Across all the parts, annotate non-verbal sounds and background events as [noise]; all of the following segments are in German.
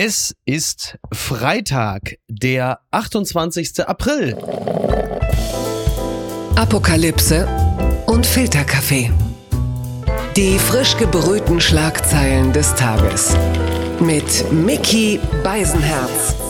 Es ist Freitag, der 28. April. Apokalypse und Filterkaffee. Die frisch gebrühten Schlagzeilen des Tages. Mit Mickey Beisenherz.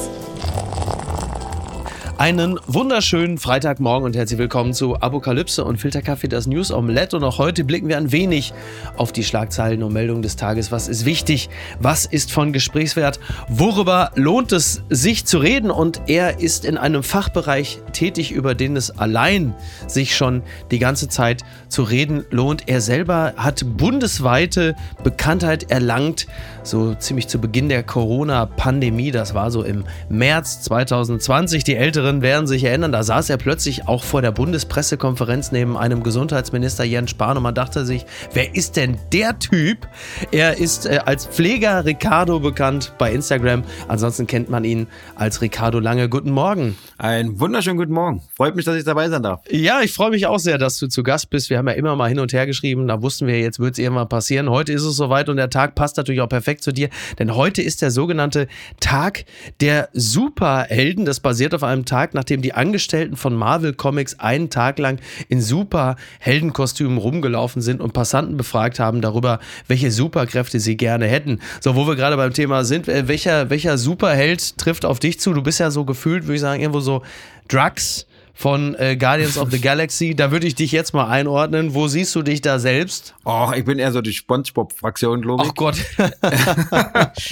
Einen wunderschönen Freitagmorgen und herzlich willkommen zu Apokalypse und Filterkaffee, das News Omelette. Und auch heute blicken wir ein wenig auf die Schlagzeilen und Meldungen des Tages. Was ist wichtig? Was ist von Gesprächswert? Worüber lohnt es sich zu reden? Und er ist in einem Fachbereich tätig, über den es allein sich schon die ganze Zeit zu reden lohnt. Er selber hat bundesweite Bekanntheit erlangt, so ziemlich zu Beginn der Corona-Pandemie. Das war so im März 2020. Die ältere Älteren werden sich erinnern, da saß er plötzlich auch vor der Bundespressekonferenz neben einem Gesundheitsminister Jens Spahn und man dachte sich, wer ist denn der Typ? Er ist äh, als Pfleger Ricardo bekannt bei Instagram. Ansonsten kennt man ihn als Ricardo Lange. Guten Morgen. Ein wunderschönen guten Morgen. Freut mich, dass ich dabei sein darf. Ja, ich freue mich auch sehr, dass du zu Gast bist. Wir haben ja immer mal hin und her geschrieben. Da wussten wir, jetzt wird es irgendwann passieren. Heute ist es soweit und der Tag passt natürlich auch perfekt zu dir, denn heute ist der sogenannte Tag der Superhelden. Das basiert auf einem Tag, Tag, nachdem die Angestellten von Marvel Comics einen Tag lang in super Heldenkostümen rumgelaufen sind und Passanten befragt haben darüber, welche Superkräfte sie gerne hätten. So, wo wir gerade beim Thema sind, äh, welcher, welcher Superheld trifft auf dich zu? Du bist ja so gefühlt, würde ich sagen, irgendwo so Drugs von äh, Guardians of the Galaxy. Da würde ich dich jetzt mal einordnen. Wo siehst du dich da selbst? Oh, ich bin eher so die Spongebob-Fraktion, glaube ich. Ach Gott.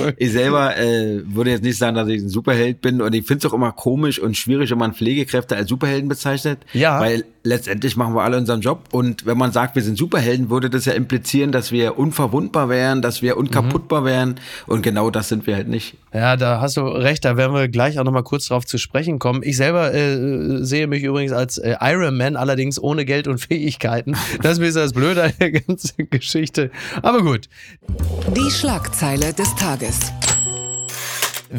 [laughs] ich selber äh, würde jetzt nicht sagen, dass ich ein Superheld bin. Und ich finde es auch immer komisch und schwierig, wenn man Pflegekräfte als Superhelden bezeichnet. Ja. Weil letztendlich machen wir alle unseren Job. Und wenn man sagt, wir sind Superhelden, würde das ja implizieren, dass wir unverwundbar wären, dass wir unkaputtbar mhm. wären. Und genau das sind wir halt nicht. Ja, da hast du recht. Da werden wir gleich auch nochmal kurz drauf zu sprechen kommen. Ich selber äh, sehe mich übrigens als äh, Iron Man, allerdings ohne Geld und [laughs] Fähigkeiten. Das ist das Blöde an der [laughs] ganzen Geschichte. Aber gut. Die Schlagzeile des Tages.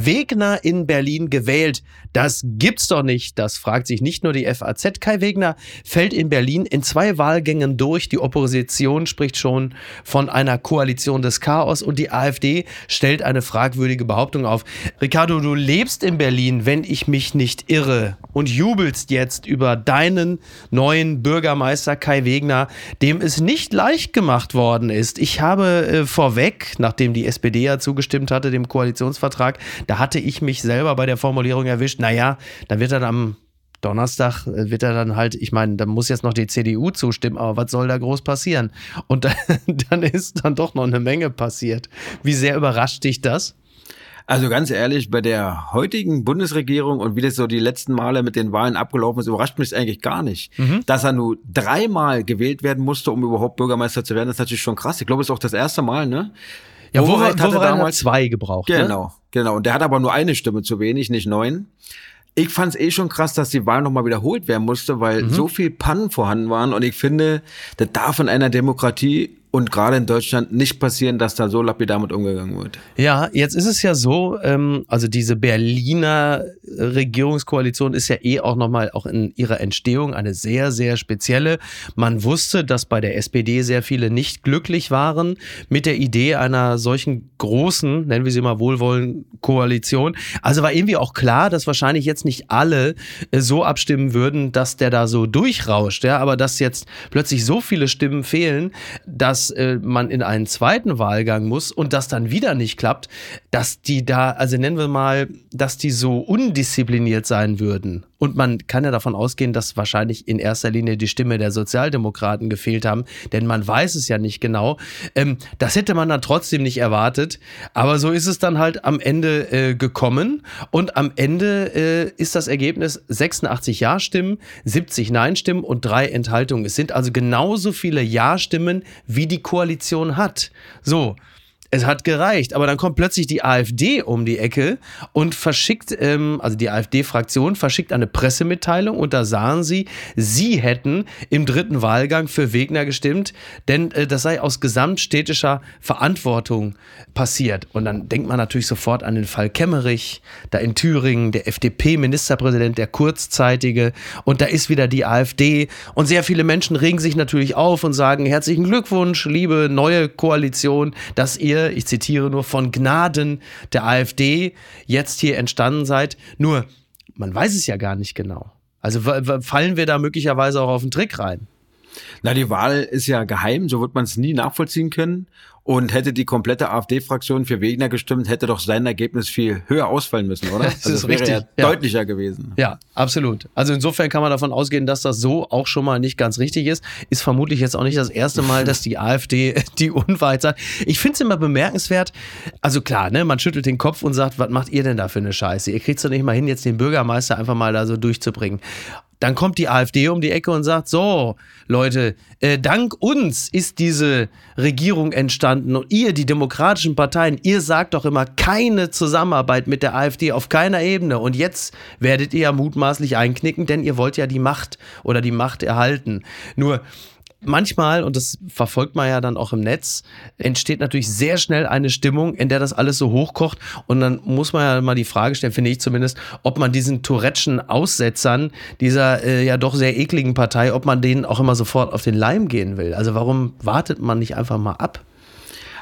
Wegner in Berlin gewählt. Das gibt's doch nicht. Das fragt sich nicht nur die FAZ. Kai Wegner fällt in Berlin in zwei Wahlgängen durch. Die Opposition spricht schon von einer Koalition des Chaos und die AfD stellt eine fragwürdige Behauptung auf. Ricardo, du lebst in Berlin, wenn ich mich nicht irre und jubelst jetzt über deinen neuen Bürgermeister Kai Wegner, dem es nicht leicht gemacht worden ist. Ich habe äh, vorweg, nachdem die SPD ja zugestimmt hatte, dem Koalitionsvertrag, da hatte ich mich selber bei der Formulierung erwischt, naja, dann wird er am Donnerstag äh, wird er dann halt, ich meine, da muss jetzt noch die CDU zustimmen, aber was soll da groß passieren? Und [laughs] dann, dann ist dann doch noch eine Menge passiert. Wie sehr überrascht dich das? Also ganz ehrlich, bei der heutigen Bundesregierung und wie das so die letzten Male mit den Wahlen abgelaufen ist, überrascht mich eigentlich gar nicht. Mhm. Dass er nur dreimal gewählt werden musste, um überhaupt Bürgermeister zu werden, ist natürlich schon krass. Ich glaube, es ist auch das erste Mal, ne? Ja, Wowereit, Wowereit hatte damals zwei gebraucht. Ne? Genau, ne? Genau. Und der hat aber nur eine Stimme zu wenig, nicht neun. Ich fand es eh schon krass, dass die Wahl nochmal wiederholt werden musste, weil mhm. so viel Pannen vorhanden waren. Und ich finde, das darf in einer Demokratie und gerade in Deutschland nicht passieren, dass da so lapidar mit umgegangen wird. Ja, jetzt ist es ja so, ähm, also diese Berliner Regierungskoalition ist ja eh auch nochmal auch in ihrer Entstehung eine sehr, sehr spezielle. Man wusste, dass bei der SPD sehr viele nicht glücklich waren mit der Idee einer solchen großen, nennen wir sie mal wohlwollend, Koalition. Also war irgendwie auch klar, dass wahrscheinlich jetzt nicht alle äh, so abstimmen würden, dass der da so durchrauscht, ja, aber dass jetzt plötzlich so viele Stimmen fehlen, dass äh, man in einen zweiten Wahlgang muss und das dann wieder nicht klappt, dass die da, also nennen wir mal, dass die so undiszipliniert sein würden. Und man kann ja davon ausgehen, dass wahrscheinlich in erster Linie die Stimme der Sozialdemokraten gefehlt haben, denn man weiß es ja nicht genau. Ähm, das hätte man dann trotzdem nicht erwartet, aber so ist es dann halt am Ende äh, gekommen und am Ende äh, ist das Ergebnis 86 Ja-Stimmen, 70 Nein-Stimmen und drei Enthaltungen. Es sind also genauso viele Ja-Stimmen, wie die Koalition hat. So es hat gereicht. Aber dann kommt plötzlich die AfD um die Ecke und verschickt, ähm, also die AfD-Fraktion verschickt eine Pressemitteilung und da sahen sie, sie hätten im dritten Wahlgang für Wegner gestimmt, denn äh, das sei aus gesamtstädtischer Verantwortung passiert. Und dann denkt man natürlich sofort an den Fall Kemmerich, da in Thüringen, der FDP-Ministerpräsident, der kurzzeitige und da ist wieder die AfD und sehr viele Menschen regen sich natürlich auf und sagen herzlichen Glückwunsch, liebe neue Koalition, dass ihr ihr, ich zitiere nur, von Gnaden der AfD jetzt hier entstanden seid. Nur, man weiß es ja gar nicht genau. Also fallen wir da möglicherweise auch auf den Trick rein? Na, die Wahl ist ja geheim, so wird man es nie nachvollziehen können. Und hätte die komplette AfD-Fraktion für Wegner gestimmt, hätte doch sein Ergebnis viel höher ausfallen müssen, oder? [laughs] Das, also das wäre ja, ja, deutlicher gewesen. Ja, absolut. Also insofern kann man davon ausgehen, dass das so auch schon mal nicht ganz richtig ist. Ist vermutlich jetzt auch nicht das erste Mal, dass die AfD [laughs] die Unwahrheit sagt. Ich finde es immer bemerkenswert. Also klar, ne, man schüttelt den Kopf und sagt, was macht ihr denn da für eine Scheiße? Ihr kriegt es doch nicht mal hin, jetzt den Bürgermeister einfach mal da so durchzubringen. Dann kommt die AfD um die Ecke und sagt, so, Leute, äh, dank uns ist diese Regierung entstanden und ihr, die demokratischen Parteien, ihr sagt doch immer keine Zusammenarbeit mit der AfD auf keiner Ebene und jetzt werdet ihr ja mutmaßlich einknicken, denn ihr wollt ja die Macht oder die Macht erhalten. Nur, manchmal, und das verfolgt man ja dann auch im Netz, entsteht natürlich sehr schnell eine Stimmung, in der das alles so hochkocht. Und dann muss man ja mal die Frage stellen, finde ich zumindest, ob man diesen Tourettschen Aussetzern dieser äh, ja doch sehr ekligen Partei, ob man denen auch immer sofort auf den Leim gehen will. Also warum wartet man nicht einfach mal ab?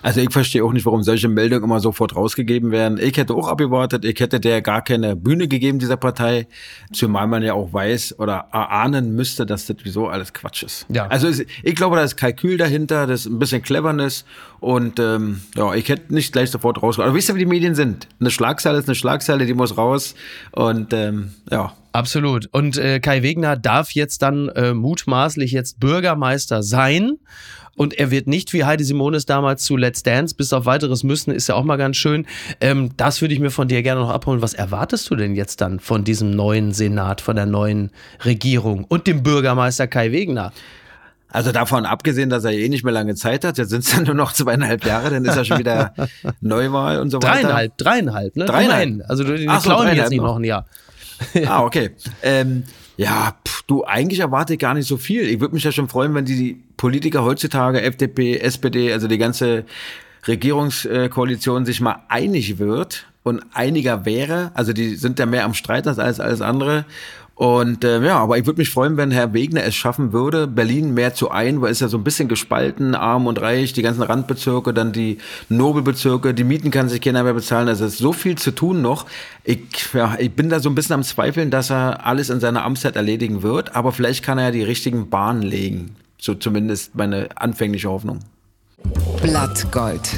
Also ich verstehe auch nicht, warum solche Meldungen immer sofort rausgegeben werden. Ich hätte auch abgewartet, ich hätte der gar keine Bühne gegeben, dieser Partei, zumal man ja auch weiß oder erahnen müsste, dass das wieso alles Quatsch ist. Ja. Also ich glaube, da ist Kalkül dahinter, das ist ein bisschen Cleverness und ähm, ja, ich hätte nicht gleich sofort rausgegeben. Aber wisst ihr, wie die Medien sind? Eine Schlagzeile ist eine Schlagzeile, die muss raus und ähm, ja. Absolut. Und äh, Kai Wegner darf jetzt dann äh, mutmaßlich jetzt Bürgermeister sein. Und er wird nicht wie Heidi Simonis damals zu Let's Dance, bis auf weiteres müssen, ist ja auch mal ganz schön. Ähm, das würde ich mir von dir gerne noch abholen. Was erwartest du denn jetzt dann von diesem neuen Senat, von der neuen Regierung und dem Bürgermeister Kai Wegner? Also davon abgesehen, dass er eh nicht mehr lange Zeit hat, jetzt sind es dann nur noch zweieinhalb Jahre, dann ist er schon wieder [laughs] Neuwahl und so weiter. Dreieinhalb, dreieinhalb, ne? Dreieinhalb. Also die Ach so, klauen jetzt nicht noch ein Jahr. ah, okay. [laughs] Ähm, ja, pff, du, eigentlich erwarte ich gar nicht so viel. Ich würde mich ja schon freuen, wenn die Politiker heutzutage, FDP, SPD, also die ganze Regierungskoalition sich mal einig wird und einiger wäre. Also die sind ja mehr am Streit als alles andere. Und äh, ja, aber ich würde mich freuen, wenn Herr Wegner es schaffen würde, Berlin mehr zu ein, weil es ja so ein bisschen gespalten, arm und reich, die ganzen Randbezirke, dann die Nobelbezirke, die Mieten kann sich keiner mehr bezahlen. Also es ist so viel zu tun noch. Ich, ja, ich bin da so ein bisschen am Zweifeln, dass er alles in seiner Amtszeit erledigen wird, aber vielleicht kann er ja die richtigen Bahnen legen. So zumindest meine anfängliche Hoffnung. Blattgold.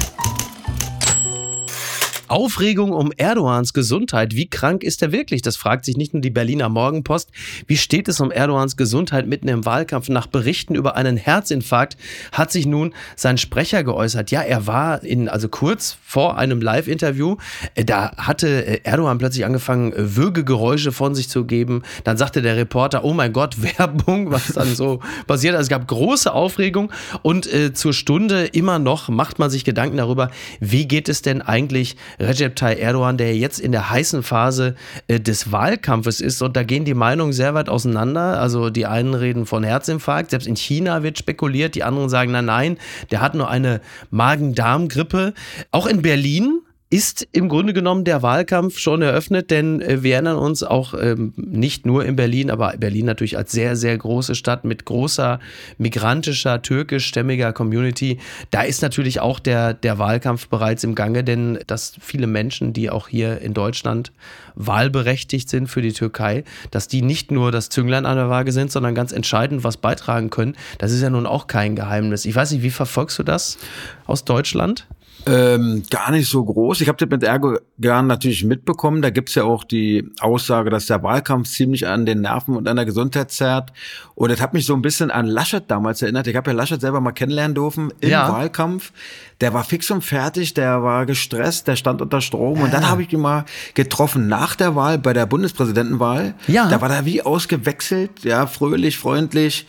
Aufregung um Erdogans Gesundheit. Wie krank ist er wirklich? Das fragt sich nicht nur die Berliner Morgenpost. Wie steht es um Erdogans Gesundheit mitten im Wahlkampf? Nach Berichten über einen Herzinfarkt hat sich nun sein Sprecher geäußert. Ja, er war in, also kurz vor einem Live-Interview, äh, da hatte äh, Erdogan plötzlich angefangen, äh, Würgegeräusche von sich zu geben. Dann sagte der Reporter, oh mein Gott, [laughs] Werbung, was dann so passiert. Also es gab große Aufregung und äh, zur Stunde immer noch macht man sich Gedanken darüber, wie geht es denn eigentlich Recep Tayyip Erdogan, der jetzt in der heißen Phase äh, des Wahlkampfes ist. Und da gehen die Meinungen sehr weit auseinander. Also die einen reden von Herzinfarkt. Selbst in China wird spekuliert. Die anderen sagen, nein, nein, der hat nur eine Magen-Darm-Grippe. Auch in Berlin ist im Grunde genommen der Wahlkampf schon eröffnet, denn äh, wir erinnern uns auch ähm, nicht nur in Berlin, aber Berlin natürlich als sehr, sehr große Stadt mit großer migrantischer, türkischstämmiger Community. Da ist natürlich auch der, der Wahlkampf bereits im Gange, denn dass viele Menschen, die auch hier in Deutschland wahlberechtigt sind für die Türkei, dass die nicht nur das Zünglein an der Waage sind, sondern ganz entscheidend was beitragen können, das ist ja nun auch kein Geheimnis. Ich weiß nicht, wie verfolgst du das aus Deutschland? Ähm, gar nicht so groß. Ich habe das mit Erdogan natürlich mitbekommen. Da gibt's ja auch die Aussage, dass der Wahlkampf ziemlich an den Nerven und an der Gesundheit zerrt. Und das hat mich so ein bisschen an Laschet damals erinnert. Ich habe ja Laschet selber mal kennenlernen dürfen im ja. Wahlkampf. Der war fix und fertig, der war gestresst, der stand unter Strom. Und dann habe ich ihn mal getroffen nach der Wahl, bei der Bundespräsidentenwahl. Ja. Da war er wie ausgewechselt, ja, fröhlich, freundlich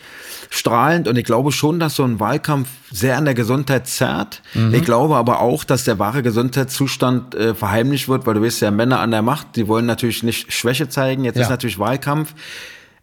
strahlend. Und ich glaube schon, dass so ein Wahlkampf sehr an der Gesundheit zerrt. Mhm. Ich glaube aber auch, dass der wahre Gesundheitszustand äh, verheimlicht wird, weil du weißt ja, Männer an der Macht, die wollen natürlich nicht Schwäche zeigen. Jetzt ja. ist natürlich Wahlkampf.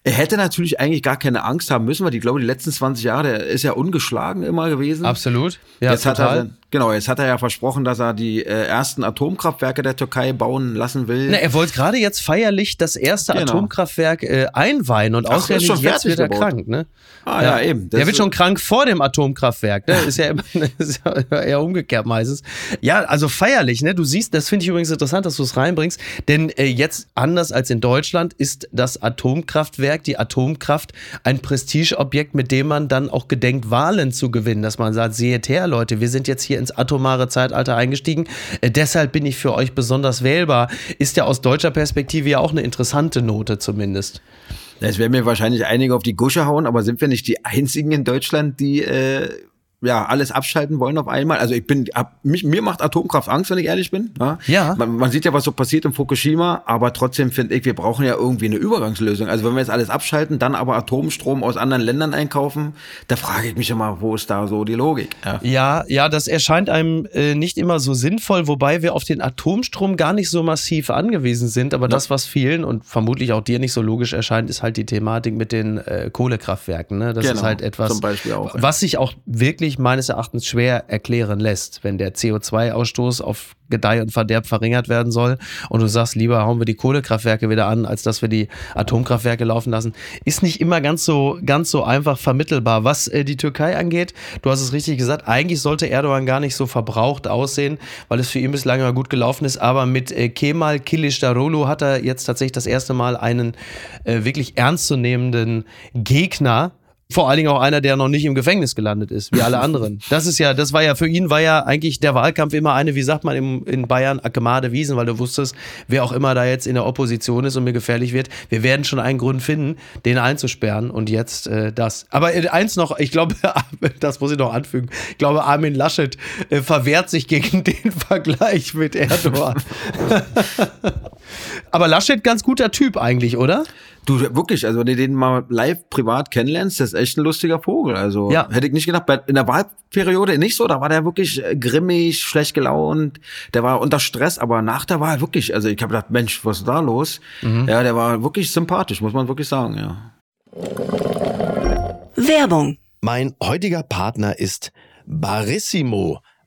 Er hätte natürlich eigentlich gar keine Angst haben müssen, weil ich glaube, die letzten 20 Jahre, der ist ja ungeschlagen immer gewesen. Absolut. Ja, Jetzt total. hat er Genau, jetzt hat er ja versprochen, dass er die äh, ersten Atomkraftwerke der Türkei bauen lassen will. Na, er wollte gerade jetzt feierlich das erste genau. Atomkraftwerk äh, einweihen und ausgerechnet jetzt wird er gebaut. krank. Ne? Ah ja, ja eben. Das der wird schon krank vor dem Atomkraftwerk. Ne? Ist, ja immer, [laughs] ist ja eher umgekehrt meistens. Ja, also feierlich. Ne? Du siehst, das finde ich übrigens interessant, dass du es reinbringst, denn äh, jetzt anders als in Deutschland ist das Atomkraftwerk, die Atomkraft, ein Prestigeobjekt, mit dem man dann auch gedenkt, Wahlen zu gewinnen. Dass man sagt, seht her, Leute, wir sind jetzt hier ins atomare Zeitalter eingestiegen. Äh, deshalb bin ich für euch besonders wählbar. Ist ja aus deutscher Perspektive ja auch eine interessante Note zumindest. Es werden mir wahrscheinlich einige auf die Gusche hauen, aber sind wir nicht die einzigen in Deutschland, die äh, ja, alles abschalten wollen auf einmal. Also ich bin, ab, mich, mir macht Atomkraft Angst, wenn ich ehrlich bin. Ja. ja. Man, man sieht ja, was so passiert in Fukushima, aber trotzdem finde ich, wir brauchen ja irgendwie eine Übergangslösung. Also wenn wir jetzt alles abschalten, dann aber Atomstrom aus anderen Ländern einkaufen, da frage ich mich immer, wo ist da so die Logik? Ja, ja, ja das erscheint einem äh, nicht immer so sinnvoll, wobei wir auf den Atomstrom gar nicht so massiv angewiesen sind. Aber ja. das, was vielen und vermutlich auch dir nicht so logisch erscheint, ist halt die Thematik mit den äh, Kohlekraftwerken. Ne? Das genau, ist halt etwas, auch, was sich auch wirklich wirklich meines Erachtens schwer erklären lässt, wenn der CO2-Ausstoß auf Gedeih und Verderb verringert werden soll und du sagst, lieber hauen wir die Kohlekraftwerke wieder an, als dass wir die Atomkraftwerke laufen lassen, ist nicht immer ganz so, ganz so einfach vermittelbar. Was äh, die Türkei angeht, du hast es richtig gesagt, eigentlich sollte Erdogan gar nicht so verbraucht aussehen, weil es für ihn bislang immer gut gelaufen ist, aber mit äh, Kemal Kilicdaroglu hat er jetzt tatsächlich das erste Mal einen äh, wirklich ernstzunehmenden Gegner vor allen Dingen auch einer, der noch nicht im Gefängnis gelandet ist, wie alle [laughs] anderen. Das ist ja, das war ja für ihn war ja eigentlich der Wahlkampf immer eine, wie sagt man im, in Bayern, Akemade Wiesen, weil du wusstest, wer auch immer da jetzt in der Opposition ist und mir gefährlich wird, wir werden schon einen Grund finden, den einzusperren und jetzt äh, das. Aber äh, eins noch, ich glaube, [laughs] das muss ich noch anfügen, ich glaube, Armin Laschet äh, verwehrt sich gegen [laughs] den Vergleich mit Erdogan. Aber Laschet ganz guter Typ eigentlich, oder? Du, wirklich, also wenn du den mal live privat kennenlernst, das ist echt ein lustiger Vogel. Also ja. hätte ich nicht gedacht, in der Wahlperiode nicht so, da war der wirklich äh, grimmig, schlecht gelaunt, der war unter Stress, aber nach der Wahl wirklich, also ich habe gedacht, Mensch, was ist da los? Mhm. Ja, der war wirklich sympathisch, muss man wirklich sagen, ja. Werbung. Mein heutiger Partner ist Barissimo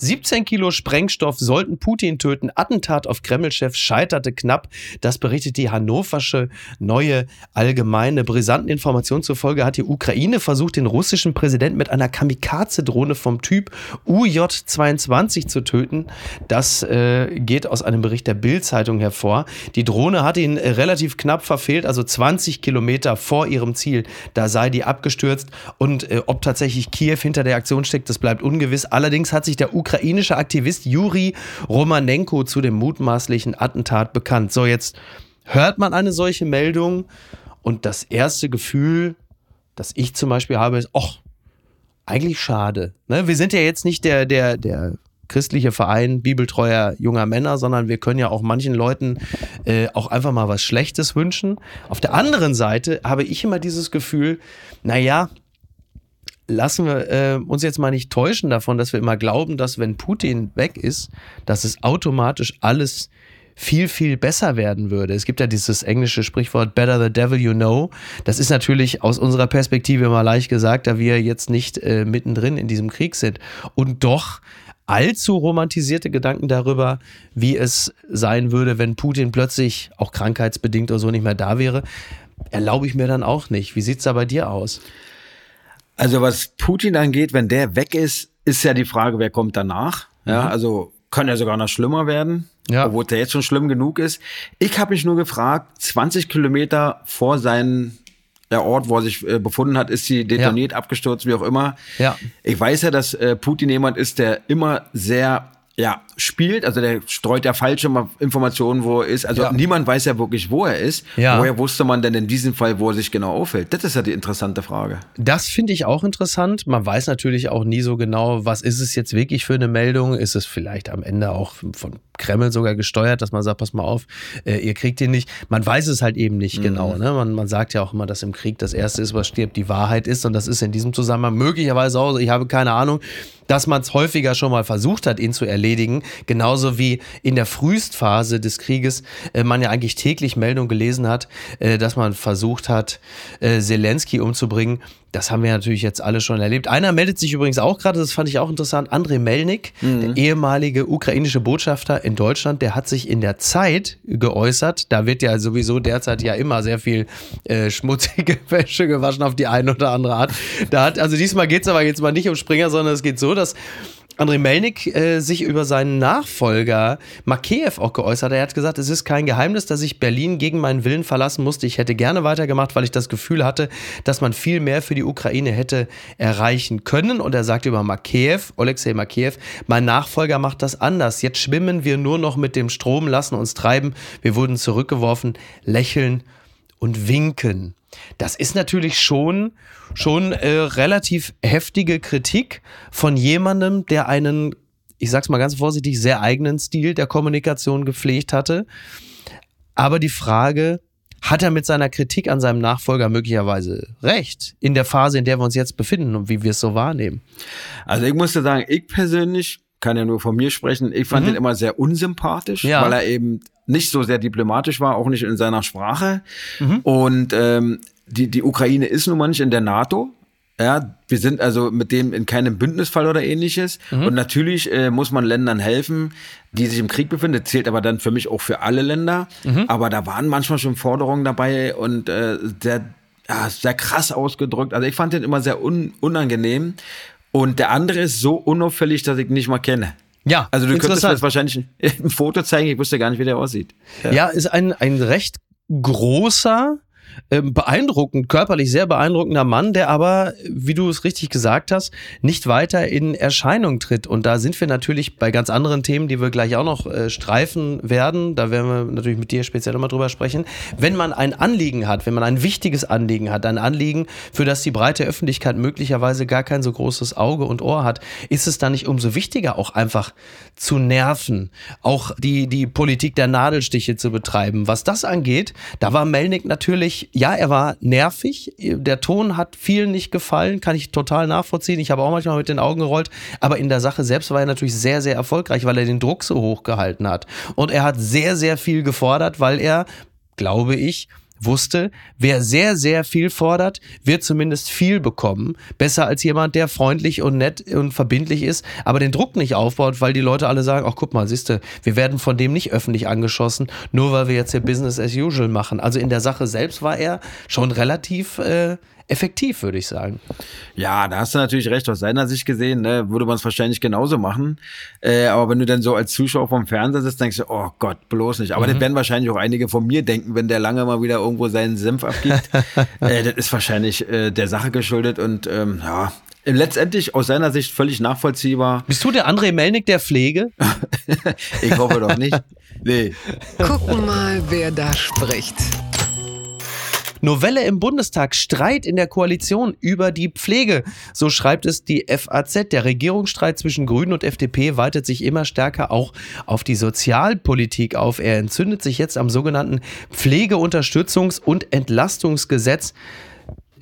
17 Kilo Sprengstoff sollten Putin töten. Attentat auf Kreml-Chef scheiterte knapp. Das berichtet die hannoversche Neue Allgemeine. Brisanten Informationen zufolge hat die Ukraine versucht, den russischen Präsidenten mit einer Kamikaze-Drohne vom Typ UJ-22 zu töten. Das äh, geht aus einem Bericht der Bild-Zeitung hervor. Die Drohne hat ihn äh, relativ knapp verfehlt, also 20 Kilometer vor ihrem Ziel. Da sei die abgestürzt und äh, ob tatsächlich Kiew hinter der Aktion steckt, das bleibt ungewiss. Allerdings hat sich der Ukraine ukrainische Aktivist Juri Romanenko zu dem mutmaßlichen Attentat bekannt. So, jetzt hört man eine solche Meldung und das erste Gefühl, das ich zum Beispiel habe, ist, ach, eigentlich schade. Ne? Wir sind ja jetzt nicht der, der, der christliche Verein bibeltreuer junger Männer, sondern wir können ja auch manchen Leuten äh, auch einfach mal was Schlechtes wünschen. Auf der anderen Seite habe ich immer dieses Gefühl, naja, lassen wir äh, uns jetzt mal nicht täuschen davon, dass wir immer glauben, dass wenn Putin weg ist, dass es automatisch alles viel, viel besser werden würde. Es gibt ja dieses englische Sprichwort Better the Devil You Know. Das ist natürlich aus unserer Perspektive mal leicht gesagt, da wir jetzt nicht äh, mittendrin in diesem Krieg sind. Und doch allzu romantisierte Gedanken darüber, wie es sein würde, wenn Putin plötzlich auch krankheitsbedingt oder so nicht mehr da wäre, erlaube ich mir dann auch nicht. Wie sieht es da bei dir aus? Also was Putin angeht, wenn der weg ist, ist ja die Frage, wer kommt danach. Ja, mhm. also kann ja sogar noch schlimmer werden, ja. obwohl der jetzt schon schlimm genug ist. Ich habe mich nur gefragt, 20 Kilometer vor seinem der Ort, wo er sich äh, befunden hat, ist sie detoniert, ja. abgestürzt, wie auch immer. Ja. Ich weiß ja, dass äh, Putin jemand ist, der immer sehr ja, spielt, also der streut ja falsche Informationen, wo er ist. Also ja. niemand weiß ja wirklich, wo er ist. Ja. Woher wusste man denn in diesem Fall, wo er sich genau aufhält? Das ist ja die interessante Frage. Das finde ich auch interessant. Man weiß natürlich auch nie so genau, was ist es jetzt wirklich für eine Meldung? Ist es vielleicht am Ende auch von Kreml sogar gesteuert, dass man sagt, pass mal auf, äh, ihr kriegt ihn nicht. Man weiß es halt eben nicht mhm. genau. Ne? Man, man sagt ja auch immer, dass im Krieg das Erste ist, was stirbt, die Wahrheit ist. Und das ist in diesem Zusammenhang möglicherweise auch, ich habe keine Ahnung, dass man es häufiger schon mal versucht hat, ihn zu erledigen. Genauso wie in der Frühstphase des Krieges äh, man ja eigentlich täglich Meldungen gelesen hat, äh, dass man versucht hat, äh, Zelensky umzubringen. Das haben wir natürlich jetzt alle schon erlebt. Einer meldet sich übrigens auch gerade, das fand ich auch interessant, Andrei Melnik, mhm. der ehemalige ukrainische Botschafter in Deutschland, der hat sich in der Zeit geäußert. Da wird ja sowieso derzeit ja immer sehr viel äh, schmutzige [laughs] Wäsche gewaschen auf die eine oder andere Art. Da hat, also diesmal geht es aber jetzt mal nicht um Springer, sondern es geht so, dass André Melnik äh, sich über seinen Nachfolger Makeyev auch geäußert. Er hat gesagt, es ist kein Geheimnis, dass ich Berlin gegen meinen Willen verlassen musste. Ich hätte gerne weitergemacht, weil ich das Gefühl hatte, dass man viel mehr für die Ukraine hätte erreichen können. Und er sagt über Makeyev, Alexei Makeyev, mein Nachfolger macht das anders. Jetzt schwimmen wir nur noch mit dem Strom, lassen uns treiben. Wir wurden zurückgeworfen, lächeln und winken. Das ist natürlich schon, schon äh, relativ heftige Kritik von jemandem, der einen, ich sag's mal ganz vorsichtig, sehr eigenen Stil der Kommunikation gepflegt hatte. Aber die Frage, hat er mit seiner Kritik an seinem Nachfolger möglicherweise recht in der Phase, in der wir uns jetzt befinden und wie wir es so wahrnehmen? Also ich muss sagen, ich persönlich kann ja nur von mir sprechen. Ich fand mhm. ihn immer sehr unsympathisch, ja. weil er eben nicht so sehr diplomatisch war, auch nicht in seiner Sprache. Mhm. Und ähm, die, die Ukraine ist nun mal nicht in der NATO. Ja, wir sind also mit dem in keinem Bündnisfall oder ähnliches. Mhm. Und natürlich äh, muss man Ländern helfen, die sich im Krieg befinden. Zählt aber dann für mich auch für alle Länder. Mhm. Aber da waren manchmal schon Forderungen dabei und äh, sehr, ja, sehr krass ausgedrückt. Also ich fand den immer sehr un unangenehm. Und der andere ist so unauffällig, dass ich ihn nicht mal kenne. Ja, also du könntest mir jetzt wahrscheinlich [laughs] ein Foto zeigen, ich wusste gar nicht, wie der aussieht. Ja, ja ist ein, ein recht großer, ähm, beeindruckend, körperlich sehr beeindruckender Mann, der aber, wie du es richtig gesagt hast, nicht weiter in Erscheinung tritt. Und da sind wir natürlich bei ganz anderen Themen, die wir gleich auch noch äh, streifen werden. Da werden wir natürlich mit dir speziell nochmal drüber sprechen. Wenn man ein Anliegen hat, wenn man ein wichtiges Anliegen hat, ein Anliegen, für das die breite Öffentlichkeit möglicherweise gar kein so großes Auge und Ohr hat, ist es dann nicht umso wichtiger, auch einfach zu nerven, auch die, die Politik der Nadelstiche zu betreiben. Was das angeht, da war Melnik natürlich ja, er war nervig. Der Ton hat vielen nicht gefallen, kann ich total nachvollziehen. Ich habe auch manchmal mit den Augen gerollt. Aber in der Sache selbst war er natürlich sehr, sehr erfolgreich, weil er den Druck so hoch gehalten hat. Und er hat sehr, sehr viel gefordert, weil er, glaube ich, wusste, wer sehr, sehr viel fordert, wird zumindest viel bekommen. Besser als jemand, der freundlich und nett und verbindlich ist, aber den Druck nicht aufbaut, weil die Leute alle sagen, ach guck mal, siehste, wir werden von dem nicht öffentlich angeschossen, nur weil wir jetzt hier Business as usual machen. Also in der Sache selbst war er schon relativ äh, effektiv, würde ich sagen. Ja, da hast du natürlich recht. Aus seiner Sicht gesehen, ne, würde man es wahrscheinlich genauso machen. Äh, aber wenn du dann so als Zuschauer vom Fernseher sitzt, denkst du, oh Gott, bloß nicht. Aber mhm. das werden wahrscheinlich auch einige von mir denken, wenn der lange mal wieder irgendwo seinen Senf abgibt. [laughs] äh, das ist wahrscheinlich äh, der Sache geschuldet und ähm, ja, letztendlich aus seiner Sicht völlig nachvollziehbar. Bist du der André Melnick der Pflege? [laughs] ich hoffe doch nicht. [laughs] Nee. Gucken mal, wer da spricht. Novelle im Bundestag, Streit in der Koalition über die Pflege. So schreibt es die FAZ. Der Regierungsstreit zwischen Grünen und FDP weitet sich immer stärker auch auf die Sozialpolitik auf. Er entzündet sich jetzt am sogenannten Pflegeunterstützungs- und Entlastungsgesetz.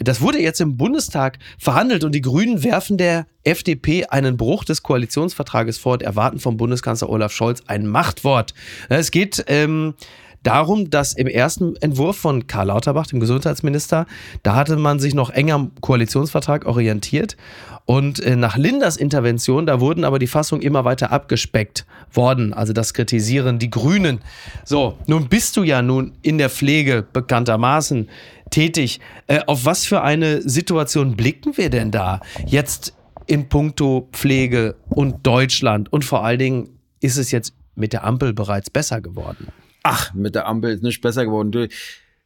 das wurde jetzt im Bundestag verhandelt und die Grünen werfen der FDP einen Bruch des Koalitionsvertrages vor und erwarten vom Bundeskanzler Olaf Scholz ein Machtwort. Es geht ähm, darum, dass im ersten Entwurf von Karl Lauterbach, dem Gesundheitsminister, da hatte man sich noch enger am Koalitionsvertrag orientiert. Und äh, nach Linders Intervention, da wurden aber die Fassungen immer weiter abgespeckt worden. Also das kritisieren die Grünen. So, nun bist du ja nun in der Pflege bekanntermaßen tätig. Äh, auf was für eine Situation blicken wir denn da jetzt in puncto Pflege und Deutschland? Und vor allen Dingen ist es jetzt mit der Ampel bereits besser geworden? Ach, mit der Ampel ist nicht besser geworden. Du,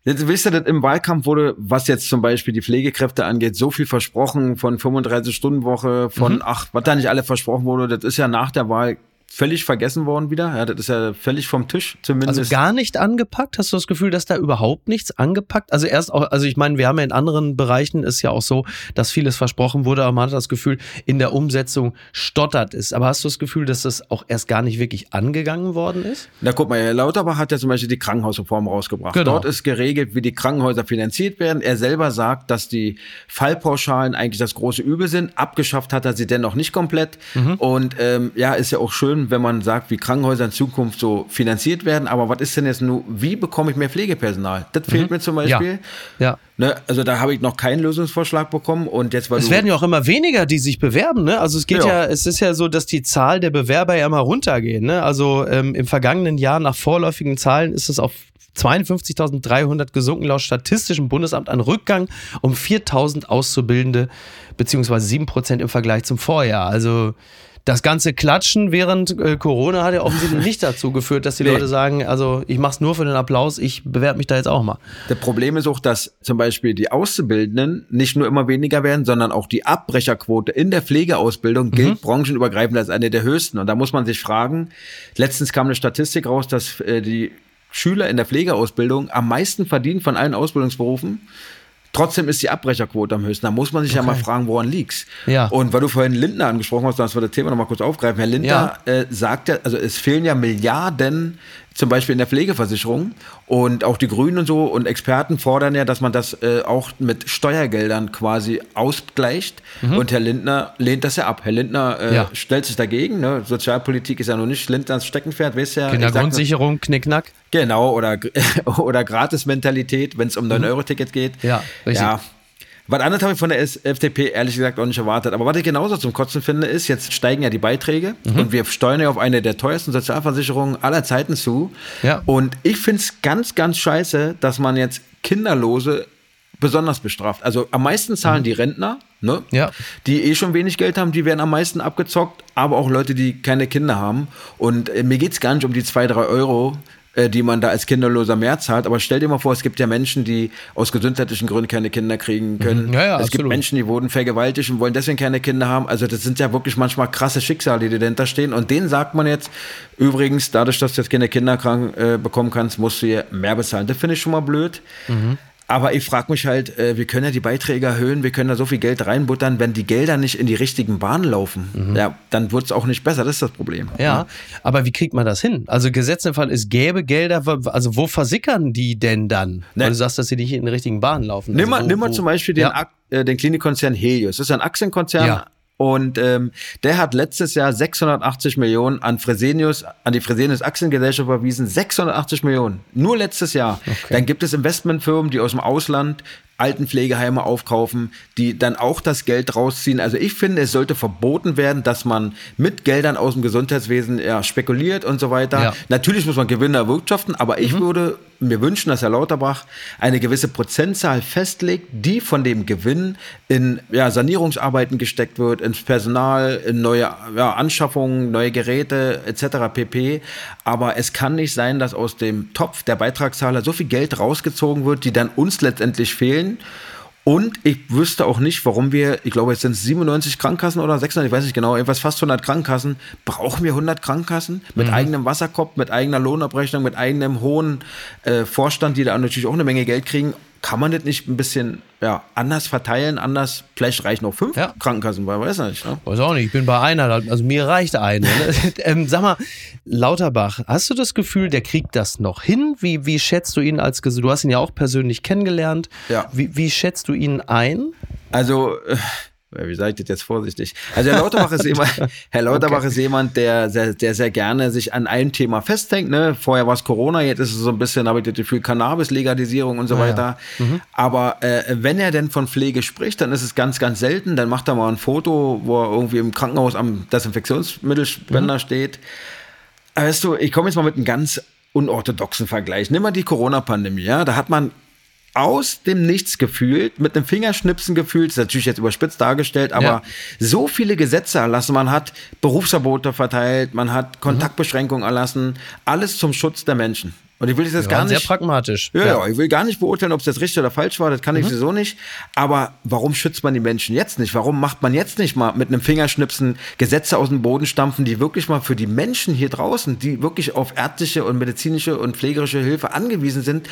Jetzt wisst ihr, dass im Wahlkampf wurde, was jetzt zum Beispiel die Pflegekräfte angeht, so viel versprochen von 35-Stunden-Woche, von, mhm. ach, was da nicht alle versprochen wurde, das ist ja nach der Wahl völlig vergessen worden wieder. Ja, das ist ja völlig vom Tisch zumindest. Also gar nicht angepackt? Hast du das Gefühl, dass da überhaupt nichts angepackt? Also erst auch, also ich meine, wir haben ja in anderen Bereichen ist ja auch so, dass vieles versprochen wurde, aber man hat das Gefühl, in der Umsetzung stottert es. Aber hast du das Gefühl, dass das auch erst gar nicht wirklich angegangen worden ist? Na guck mal, Herr Lauterbach hat ja zum Beispiel die Krankenhausreform rausgebracht. Genau. Dort ist geregelt, wie die Krankenhäuser finanziert werden. Er selber sagt, dass die Fallpauschalen eigentlich das große Übel sind. Abgeschafft hat er sie dennoch nicht komplett. Mhm. Und ähm, ja, ist ja auch schön, wenn man sagt, wie Krankenhäuser in Zukunft so finanziert werden. Aber was ist denn jetzt nur, wie bekomme ich mehr Pflegepersonal? Das fehlt mhm. mir zum Beispiel. Ja. ja. Ne, also da habe ich noch keinen Lösungsvorschlag bekommen und jetzt weil Es werden ja auch immer weniger, die sich bewerben. Ne? Also es geht ja. ja. es ist ja so, dass die Zahl der Bewerber ja immer runtergeht. Ne? Also ähm, im vergangenen Jahr nach vorläufigen Zahlen ist es auf 52.300 gesunken laut Statistischem Bundesamt ein Rückgang um 4.000 Auszubildende beziehungsweise 7 Prozent im Vergleich zum Vorjahr. Also das ganze Klatschen während äh, Corona hat ja offensichtlich [laughs] nicht dazu geführt, dass die nee. Leute sagen, also ich mache es nur für den Applaus, ich bewerbe mich da jetzt auch mal. Das Problem ist auch, dass zum Beispiel die Auszubildenden nicht nur immer weniger werden, sondern auch die Abbrecherquote in der Pflegeausbildung gilt mhm. branchenübergreifend als eine der höchsten. Und da muss man sich fragen, letztens kam eine Statistik raus, dass äh, die Schüler in der Pflegeausbildung am meisten verdienen von allen Ausbildungsberufen. Trotzdem ist die Abbrecherquote am höchsten. Da muss man sich okay. ja mal fragen, woran liegt's? Ja. Und weil du vorhin Lindner angesprochen hast, dass wir das Thema noch mal kurz aufgreifen. Herr Lindner ja. äh, sagt ja, also es fehlen ja Milliarden zum Beispiel in der Pflegeversicherung. Und auch die Grünen und so und Experten fordern ja, dass man das äh, auch mit Steuergeldern quasi ausgleicht. Mhm. Und Herr Lindner lehnt das ja ab. Herr Lindner äh, ja. stellt sich dagegen. Ne? Sozialpolitik ist ja noch nicht Lindners Steckenpferd, weißt ja. Kindergrundsicherung, Knickknack. Genau, oder, [laughs] oder Gratis-Mentalität, wenn es um 9-Euro-Ticket geht. Ja, richtig. Ja, was anderes habe ich von der FDP ehrlich gesagt auch nicht erwartet. Aber was ich genauso zum Kotzen finde, ist, jetzt steigen ja die Beiträge mhm. und wir steuern ja auf eine der teuersten Sozialversicherungen aller Zeiten zu. Ja. Und ich finde es ganz, ganz scheiße, dass man jetzt Kinderlose besonders bestraft. Also am meisten zahlen mhm. die Rentner, ne? ja. die eh schon wenig Geld haben, die werden am meisten abgezockt, aber auch Leute, die keine Kinder haben. Und äh, mir geht es gar nicht um die zwei, drei Euro, die man da als Kinderloser mehr zahlt. Aber stell dir mal vor, es gibt ja Menschen, die aus gesundheitlichen Gründen keine Kinder kriegen können. Mhm. Ja, ja, es absolut. gibt Menschen, die wurden vergewaltigt und wollen deswegen keine Kinder haben. Also das sind ja wirklich manchmal krasse Schicksale, die dahinter stehen. Und denen sagt man jetzt, übrigens, dadurch, dass du jetzt keine Kinder krank äh, bekommen kannst, musst du hier mehr bezahlen. Das finde ich schon mal blöd. Mhm. Aber ich frage mich halt, äh, wir können ja die Beiträge erhöhen, wir können da so viel Geld reinbuttern, wenn die Gelder nicht in die richtigen Bahnen laufen, mhm. ja, dann wird es auch nicht besser, das ist das Problem. Ja, ja, aber wie kriegt man das hin? Also Gesetz im Fall, es gäbe Gelder, also wo versickern die denn dann? Ne. Weil du sagst, dass sie nicht in die richtigen Bahnen laufen. Nimm also mal, nimm mal zum Beispiel den, ja. äh, den Klinikkonzern Helios. Das ist ein Aktienkonzern, ja. Und ähm, der hat letztes Jahr 680 Millionen an Fresenius, an die Fresenius Aktiengesellschaft überwiesen. 680 Millionen. Nur letztes Jahr. Okay. Dann gibt es Investmentfirmen, die aus dem Ausland Altenpflegeheime aufkaufen, die dann auch das Geld rausziehen. Also ich finde, es sollte verboten werden, dass man mit Geldern aus dem Gesundheitswesen ja, spekuliert und so weiter. Ja. Natürlich muss man Gewinne erwirtschaften, aber ich mhm. würde mir wünschen, dass Herr Lauterbach eine gewisse Prozentzahl festlegt, die von dem Gewinn in ja, Sanierungsarbeiten gesteckt wird, ins Personal, in neue ja, Anschaffungen, neue Geräte etc. pp. Aber es kann nicht sein, dass aus dem Topf der Beitragszahler so viel Geld rausgezogen wird, die dann uns letztendlich fehlen und ich wüsste auch nicht, warum wir, ich glaube, jetzt sind es 97 Krankenkassen oder 600, ich weiß nicht genau, etwas fast 100 Krankenkassen. Brauchen wir 100 Krankenkassen mit mhm. eigenem Wasserkopf, mit eigener Lohnabrechnung, mit eigenem hohen äh, Vorstand, die da natürlich auch eine Menge Geld kriegen? Kann man das nicht ein bisschen ja, anders verteilen, anders, vielleicht reichen auch fünf Ja. Krankenkassen, weil weiß nicht. Ne? Weiß auch nicht, ich bin bei einer, also mir reicht eine. Ne? [laughs] [laughs] ähm, sag mal, Lauterbach, hast du das Gefühl, der kriegt das noch hin? Wie, wie schätzt du ihn als, du hast ihn ja auch persönlich kennengelernt. Ja. Wie, wie schätzt du ihn ein? Also, äh, wie sage ich das jetzt vorsichtig? Also Herr Lauterbach ist jemand, [laughs] Herr Lauterbach ist jemand, der sehr, der sehr gerne sich an einem Thema festhängt. Ne? Vorher war es Corona, jetzt ist es so ein bisschen, habe ich das Gefühl, Cannabis-Legalisierung und so Ah, ja. weiter. Aber äh, wenn er denn von Pflege spricht, dann ist es ganz, ganz selten. Dann macht er mal ein Foto, wo er irgendwie im Krankenhaus am Desinfektionsmittelspender steht. Aber Weißt du, ich komme jetzt mal mit einem ganz unorthodoxen Vergleich. Nimm mal die Corona-Pandemie, ja. Da hat man aus dem Nichts gefühlt, mit einem Fingerschnipsen gefühlt, ist natürlich jetzt überspitzt dargestellt, aber Ja. so viele Gesetze erlassen. Man hat Berufsverbote verteilt, man hat Kontaktbeschränkungen erlassen, alles zum Schutz der Menschen. Und ich will das jetzt gar waren sehr nicht. pragmatisch. Ja, ja, ich will gar nicht beurteilen, ob es jetzt richtig oder falsch war, das kann ich sowieso nicht. Aber warum schützt man die Menschen jetzt nicht? Warum macht man jetzt nicht mal mit einem Fingerschnipsen Gesetze aus dem Boden stampfen, die wirklich mal für die Menschen hier draußen, die wirklich auf ärztliche und medizinische und pflegerische Hilfe angewiesen sind?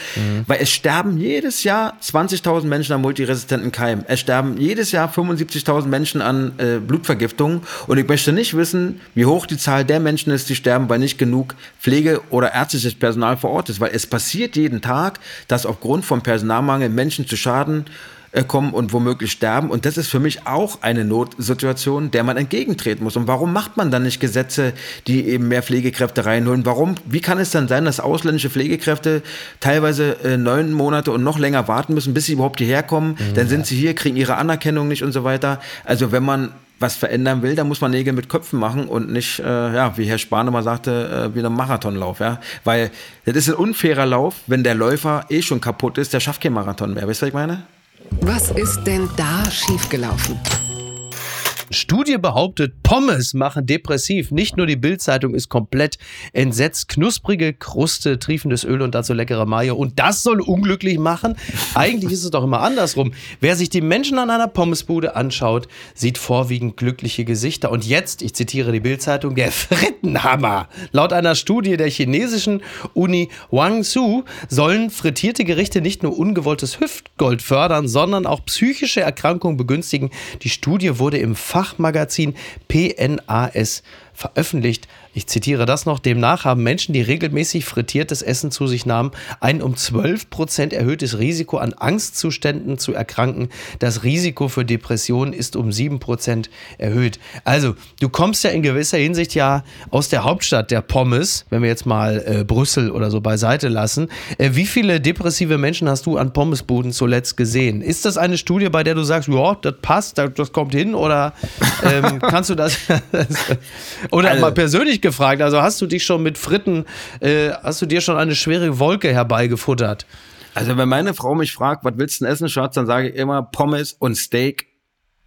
Weil es sterben jedes Jahr 20.000 Menschen an multiresistenten Keimen. Es sterben jedes Jahr 75.000 Menschen an äh, Blutvergiftungen. Und ich möchte nicht wissen, wie hoch die Zahl der Menschen ist, die sterben, weil nicht genug Pflege- oder ärztliches Personal vor Ort ist. Weil es passiert jeden Tag, dass aufgrund von Personalmangel Menschen zu Schaden äh, kommen und womöglich sterben. Und das ist für mich auch eine Notsituation, der man entgegentreten muss. Und warum macht man dann nicht Gesetze, die eben mehr Pflegekräfte reinholen? Warum, wie kann es dann sein, dass ausländische Pflegekräfte teilweise äh, neun Monate und noch länger warten müssen, bis sie überhaupt hierher kommen? Dann sind sie hier, kriegen ihre Anerkennung nicht und so weiter. Also wenn man was verändern will, dann muss man Nägel mit Köpfen machen und nicht, äh, ja, wie Herr Spahn immer sagte, äh, wie ein Marathonlauf, ja. Weil das ist ein unfairer Lauf, wenn der Läufer eh schon kaputt ist, der schafft keinen Marathon mehr. Weißt du, was ich meine? Was ist denn da schiefgelaufen? Studie behauptet, Pommes machen depressiv. Nicht nur die Bildzeitung ist komplett entsetzt. Knusprige Kruste, triefendes Öl und dazu leckere Mayo. Und das soll unglücklich machen? Eigentlich ist es doch immer andersrum. Wer sich die Menschen an einer Pommesbude anschaut, sieht vorwiegend glückliche Gesichter. Und jetzt, ich zitiere die Bildzeitung, der Frittenhammer. Laut einer Studie der chinesischen Uni Guangzhou sollen frittierte Gerichte nicht nur ungewolltes Hüftgold fördern, sondern auch psychische Erkrankungen begünstigen. Die Studie wurde im Fachmagazin PNAS veröffentlicht. Ich zitiere das noch. Demnach haben Menschen, die regelmäßig frittiertes Essen zu sich nahmen, ein um 12 Prozent erhöhtes Risiko an Angstzuständen zu erkranken. Das Risiko für Depressionen ist um 7 Prozent erhöht. Also, du kommst ja in gewisser Hinsicht ja aus der Hauptstadt der Pommes, wenn wir jetzt mal äh, Brüssel oder so beiseite lassen. Äh, wie viele depressive Menschen hast du an Pommesbuden zuletzt gesehen? Ist das eine Studie, bei der du sagst, ja, das passt, das, kommt hin? Oder ähm, [laughs] kannst du das. [laughs] oder Also- mal persönlich gefragt, also hast du dich schon mit Fritten, äh, hast du dir schon eine schwere Wolke herbeigefuttert? Also wenn meine Frau mich fragt, was willst du denn essen, Schatz, dann sage ich immer Pommes und Steak.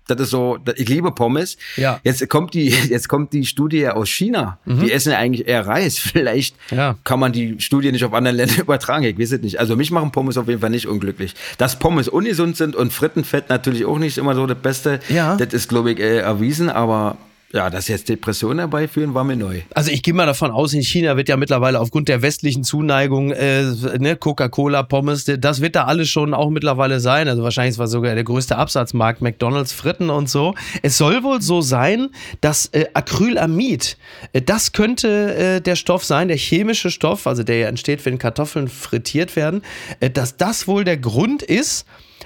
Das ist so, ich liebe Pommes. Ja. Jetzt kommt die, [laughs] jetzt kommt die Studie aus China. Die essen ja eigentlich eher Reis. [laughs] Vielleicht Ja. kann man die Studie nicht auf andere Länder [laughs] übertragen. Ich weiß es nicht. Also mich machen Pommes auf jeden Fall nicht unglücklich. Dass Pommes ungesund sind und Frittenfett natürlich auch nicht immer so das Beste. Ja. Das ist, glaube ich, äh, erwiesen. Aber ja, dass jetzt Depressionen herbeiführen, war mir neu. Also ich gehe mal davon aus, in China wird ja mittlerweile aufgrund der westlichen Zuneigung, äh, ne, Coca-Cola, Pommes, das wird da alles schon auch mittlerweile sein. Also wahrscheinlich war sogar der größte Absatzmarkt McDonalds, Fritten und so. Es soll wohl so sein, dass äh, Acrylamid, äh, das könnte äh, der Stoff sein, der chemische Stoff, also der ja entsteht, wenn Kartoffeln frittiert werden, äh, dass das wohl der Grund ist,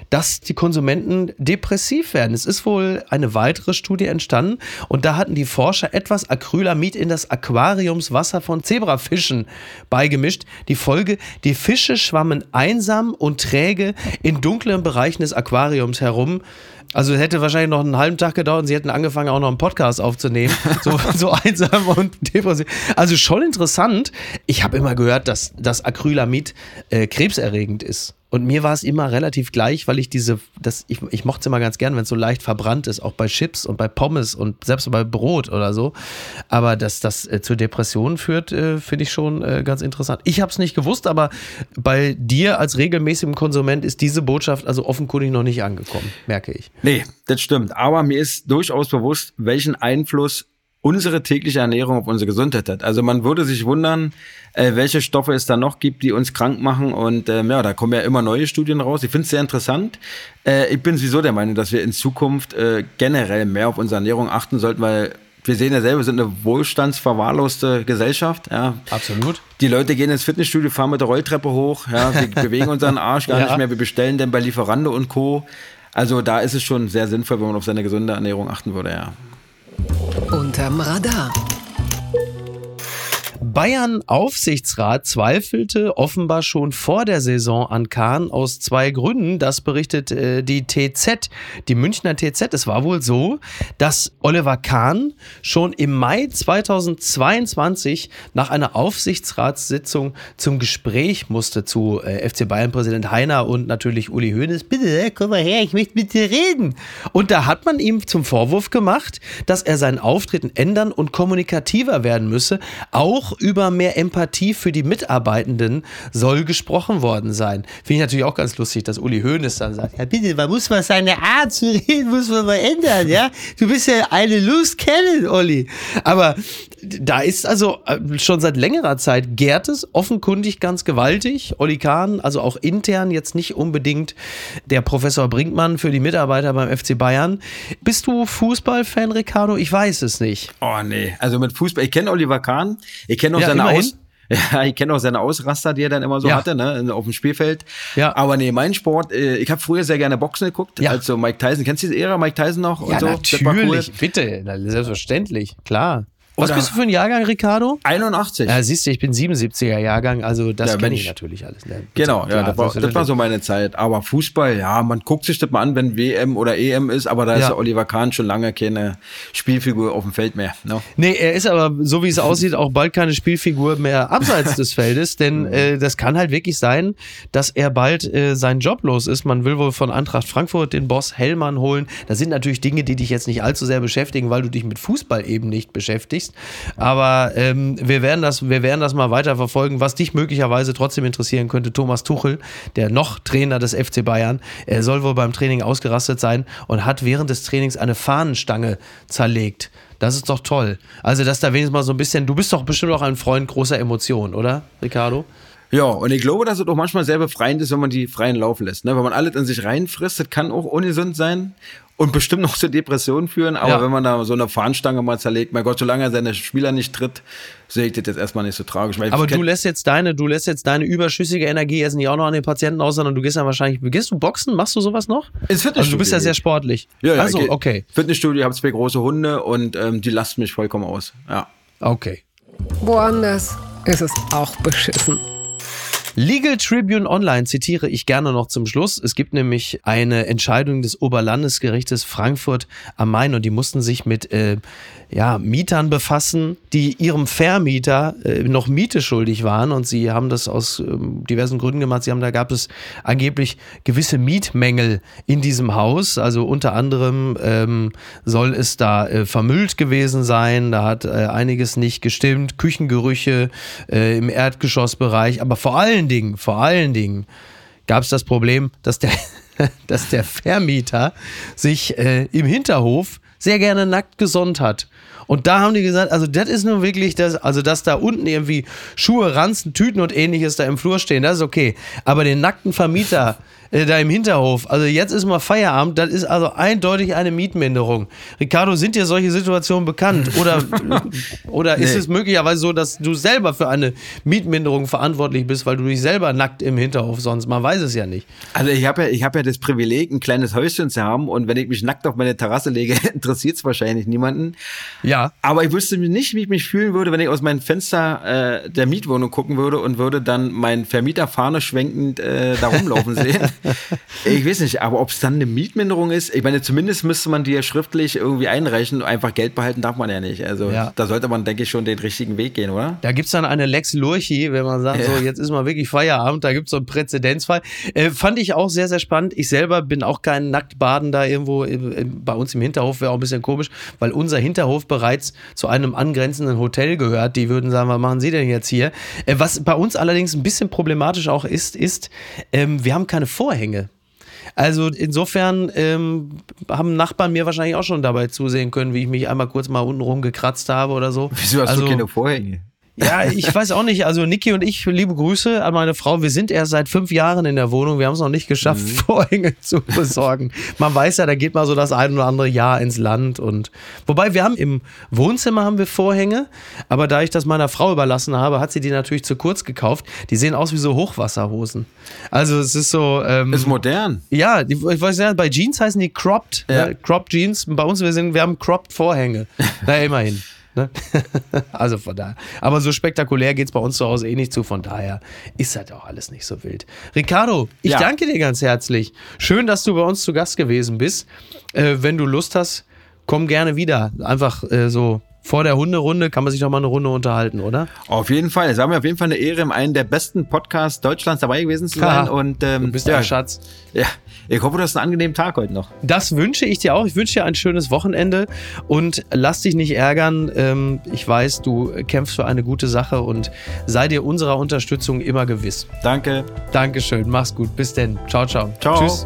dass die Konsumenten depressiv werden. Es ist wohl eine weitere Studie entstanden und da hatten die Forscher etwas Acrylamid in das Aquariumswasser von Zebrafischen beigemischt. Die Folge, die Fische schwammen einsam und träge in dunklen Bereichen des Aquariums herum. Also es hätte wahrscheinlich noch einen halben Tag gedauert und sie hätten angefangen, auch noch einen Podcast aufzunehmen. [laughs] So, so einsam und depressiv. Also schon interessant. Ich habe immer gehört, dass das Acrylamid äh, krebserregend ist. Und mir war es immer relativ gleich, weil ich diese, das, ich, ich mochte es immer ganz gern, wenn es so leicht verbrannt ist, auch bei Chips und bei Pommes und selbst bei Brot oder so. Aber dass das äh, zu Depressionen führt, äh, finde ich schon äh, ganz interessant. Ich habe es nicht gewusst, aber bei dir als regelmäßigem Konsument ist diese Botschaft also offenkundig noch nicht angekommen, merke ich. Nee, das stimmt. Aber mir ist durchaus bewusst, welchen Einfluss unsere tägliche Ernährung auf unsere Gesundheit hat. Also man würde sich wundern, äh, welche Stoffe es da noch gibt, die uns krank machen. Und ähm, ja, da kommen ja immer neue Studien raus. Ich finde es sehr interessant. Äh, ich bin sowieso der Meinung, dass wir in Zukunft äh, generell mehr auf unsere Ernährung achten sollten, weil wir sehen ja selber, wir sind eine wohlstandsverwahrloste Gesellschaft. Ja. Absolut. Die Leute gehen ins Fitnessstudio, fahren mit der Rolltreppe hoch, ja, [laughs] wir bewegen unseren Arsch gar ja. nicht mehr, wir bestellen denn bei Lieferando und Co. Also da ist es schon sehr sinnvoll, wenn man auf seine gesunde Ernährung achten würde, ja. Unterm Radar. Bayern-Aufsichtsrat zweifelte offenbar schon vor der Saison an Kahn aus zwei Gründen. Das berichtet äh, die TZ, die Münchner TZ. Es war wohl so, dass Oliver Kahn schon im Mai 2022 nach einer Aufsichtsratssitzung zum Gespräch musste zu äh, FC Bayern-Präsident Heiner und natürlich Uli Hoeneß. Bitte, komm mal her, ich möchte mit dir reden. Und da hat man ihm zum Vorwurf gemacht, dass er sein Auftreten ändern und kommunikativer werden müsse, auch über mehr Empathie für die Mitarbeitenden soll gesprochen worden sein. Finde ich natürlich auch ganz lustig, dass Uli Hoeneß dann sagt, ja bitte, man muss mal seine Art zu reden, muss man mal ändern, ja. Du bist ja eine Loose Cannon, Olli. Aber da ist also äh, schon seit längerer Zeit gärt es offenkundig ganz gewaltig. Olli Kahn, also auch intern jetzt nicht unbedingt der Professor Brinkmann für die Mitarbeiter beim FC Bayern. Bist du Fußballfan, Ricardo? Ich weiß es nicht. Oh nee, also mit Fußball, ich kenne Oliver Kahn, ich kenne auch ja, seine immerhin. Aus [laughs] ja, ich kenne auch seine Ausraster, die er dann immer so ja. hatte, ne, auf dem Spielfeld. Ja. Aber nee, mein Sport, äh, ich habe früher sehr gerne Boxen geguckt, ja. also Mike Tyson. Kennst du diese Ära, Mike Tyson noch? Und ja, so? natürlich, cool. bitte, selbstverständlich, klar. Was bist du für ein Jahrgang, Ricardo? 81. Ja, siehst du, ich bin 77er Jahrgang, also das ja, kenne ich, natürlich alles. Ne? Genau, ja, das war, das war so meine Zeit. Aber Fußball, ja, man guckt sich das mal an, wenn WM oder EM ist, aber da ja. ist ja Oliver Kahn schon lange keine Spielfigur auf dem Feld mehr. No? Ne? Nee, er ist aber, so wie es aussieht, auch bald keine Spielfigur mehr abseits des Feldes, denn [laughs] mhm. äh, das kann halt wirklich sein, dass er bald äh, seinen Job los ist. Man will wohl von Eintracht Frankfurt den Boss Hellmann holen. Das sind natürlich Dinge, die dich jetzt nicht allzu sehr beschäftigen, weil du dich mit Fußball eben nicht beschäftigst sprichst. Aber ähm, wir, werden das, wir werden das mal weiter verfolgen. Was dich möglicherweise trotzdem interessieren könnte, Thomas Tuchel, der noch Trainer des FC Bayern, er soll wohl beim Training ausgerastet sein und hat während des Trainings eine Fahnenstange zerlegt. Das ist doch toll. Also, dass da wenigstens mal so ein bisschen, du bist doch bestimmt auch ein Freund großer Emotionen, oder, Ricardo? Ja, und ich glaube, dass es auch manchmal sehr befreiend ist, wenn man die freien Lauf lässt. Ne? Wenn man alles in sich reinfrisst, das kann auch ungesund sein und bestimmt noch zu Depressionen führen. Aber ja. wenn man da so eine Fahnenstange mal zerlegt, mein Gott, solange er seine Spieler nicht tritt, sehe ich das jetzt erstmal nicht so tragisch. aber du lässt jetzt deine, du lässt jetzt deine überschüssige Energie jetzt nicht auch noch an den Patienten aus, sondern du gehst ja wahrscheinlich, gehst du boxen? Machst du sowas noch? Ins Fitnessstudio. Also du bist ja sehr sportlich. Ja, ja. Also, okay. Fitnessstudio, ich habe zwei große Hunde und ähm, die lasten mich vollkommen aus. Ja. Okay. Woanders ist es auch beschissen. Legal Tribune Online zitiere ich gerne noch zum Schluss. Es gibt nämlich eine Entscheidung des Oberlandesgerichtes Frankfurt am Main und die mussten sich mit äh, ja, Mietern befassen, die ihrem Vermieter äh, noch Miete schuldig waren und sie haben das aus ähm, diversen Gründen gemacht. Sie haben, da gab es angeblich gewisse Mietmängel in diesem Haus. Also unter anderem ähm, soll es da äh, vermüllt gewesen sein. Da hat äh, einiges nicht gestimmt. Küchengerüche äh, im Erdgeschossbereich. Aber vor allen Dingen, vor allen Dingen gab es das Problem, dass der, [laughs] dass der Vermieter sich äh, im Hinterhof sehr gerne nackt gesonnt hat. Und da haben die gesagt, also das ist nur wirklich das, also dass da unten irgendwie Schuhe, Ranzen, Tüten und ähnliches da im Flur stehen, das ist okay. Aber den nackten Vermieter äh, da im Hinterhof. Also jetzt ist mal Feierabend, das ist also eindeutig eine Mietminderung. Ricardo, sind dir solche Situationen bekannt? Oder, [laughs] oder nee. ist es möglicherweise so, dass du selber für eine Mietminderung verantwortlich bist, weil du dich selber nackt im Hinterhof sonst? Man weiß es ja nicht. Also ich habe ja, ich hab ja das Privileg, ein kleines Häuschen zu haben und wenn ich mich nackt auf meine Terrasse lege, [laughs] interessiert es wahrscheinlich niemanden. Ja. Aber ich wüsste nicht, wie ich mich fühlen würde, wenn ich aus meinem Fenster äh, der Mietwohnung gucken würde und würde dann meinen Vermieter Fahne schwenkend äh, da rumlaufen sehen. [laughs] ich weiß nicht, aber ob es dann eine Mietminderung ist, ich meine, zumindest müsste man die ja schriftlich irgendwie einreichen. Einfach Geld behalten darf man ja nicht. Also ja. da sollte man, denke ich, schon den richtigen Weg gehen, oder? Da gibt es dann eine Lex Lurchi, wenn man sagt, ja. so jetzt ist mal wirklich Feierabend, da gibt es so einen Präzedenzfall. Äh, fand ich auch sehr, sehr spannend. Ich selber bin auch kein Nacktbaden da irgendwo bei uns im Hinterhof, wäre auch ein bisschen komisch, weil unser Hinterhof bereits zu einem angrenzenden Hotel gehört. Die würden sagen, was machen Sie denn jetzt hier? Äh, was bei uns allerdings ein bisschen problematisch auch ist, ist, ähm, wir haben keine Vor Vorhänge. Also insofern ähm, haben Nachbarn mir wahrscheinlich auch schon dabei zusehen können, wie ich mich einmal kurz mal unten rum gekratzt habe oder so. Wieso hast also, du keine Vorhänge? Ja, ich weiß auch nicht. Also Niki und ich, liebe Grüße an meine Frau. Wir sind erst seit fünf Jahren in der Wohnung. Wir haben es noch nicht geschafft, mhm. [laughs] Vorhänge zu besorgen. Man weiß ja, da geht mal so das ein oder andere Jahr ins Land. Und wobei wir haben im Wohnzimmer haben wir Vorhänge, aber da ich das meiner Frau überlassen habe, hat sie die natürlich zu kurz gekauft. Die sehen aus wie so Hochwasserhosen. Also es ist so. Ähm, ist modern. Ja, ich weiß ja, bei Jeans heißen die cropped, ja. äh, cropped Jeans. Bei uns wir sind, wir haben cropped Vorhänge. Na immerhin. Ne? [laughs] also von daher. Aber so spektakulär geht es bei uns zu Hause eh nicht zu. Von daher ist halt auch alles nicht so wild. Ricardo, ich ja. danke dir ganz herzlich. Schön, dass du bei uns zu Gast gewesen bist. Äh, wenn du Lust hast, komm gerne wieder. Einfach äh, so vor der Hunderunde kann man sich noch mal eine Runde unterhalten, oder? Auf jeden Fall. Es war mir auf jeden Fall eine Ehre, in einem der besten Podcasts Deutschlands dabei gewesen zu sein. Und, ähm, du bist ja, ein Schatz. Ja, ich hoffe, du hast einen angenehmen Tag heute noch. Das wünsche ich dir auch. Ich wünsche dir ein schönes Wochenende und lass dich nicht ärgern. Ähm, ich weiß, du kämpfst für eine gute Sache und sei dir unserer Unterstützung immer gewiss. Danke. Dankeschön. Mach's gut. Bis denn. Ciao, ciao. Ciao. Tschüss.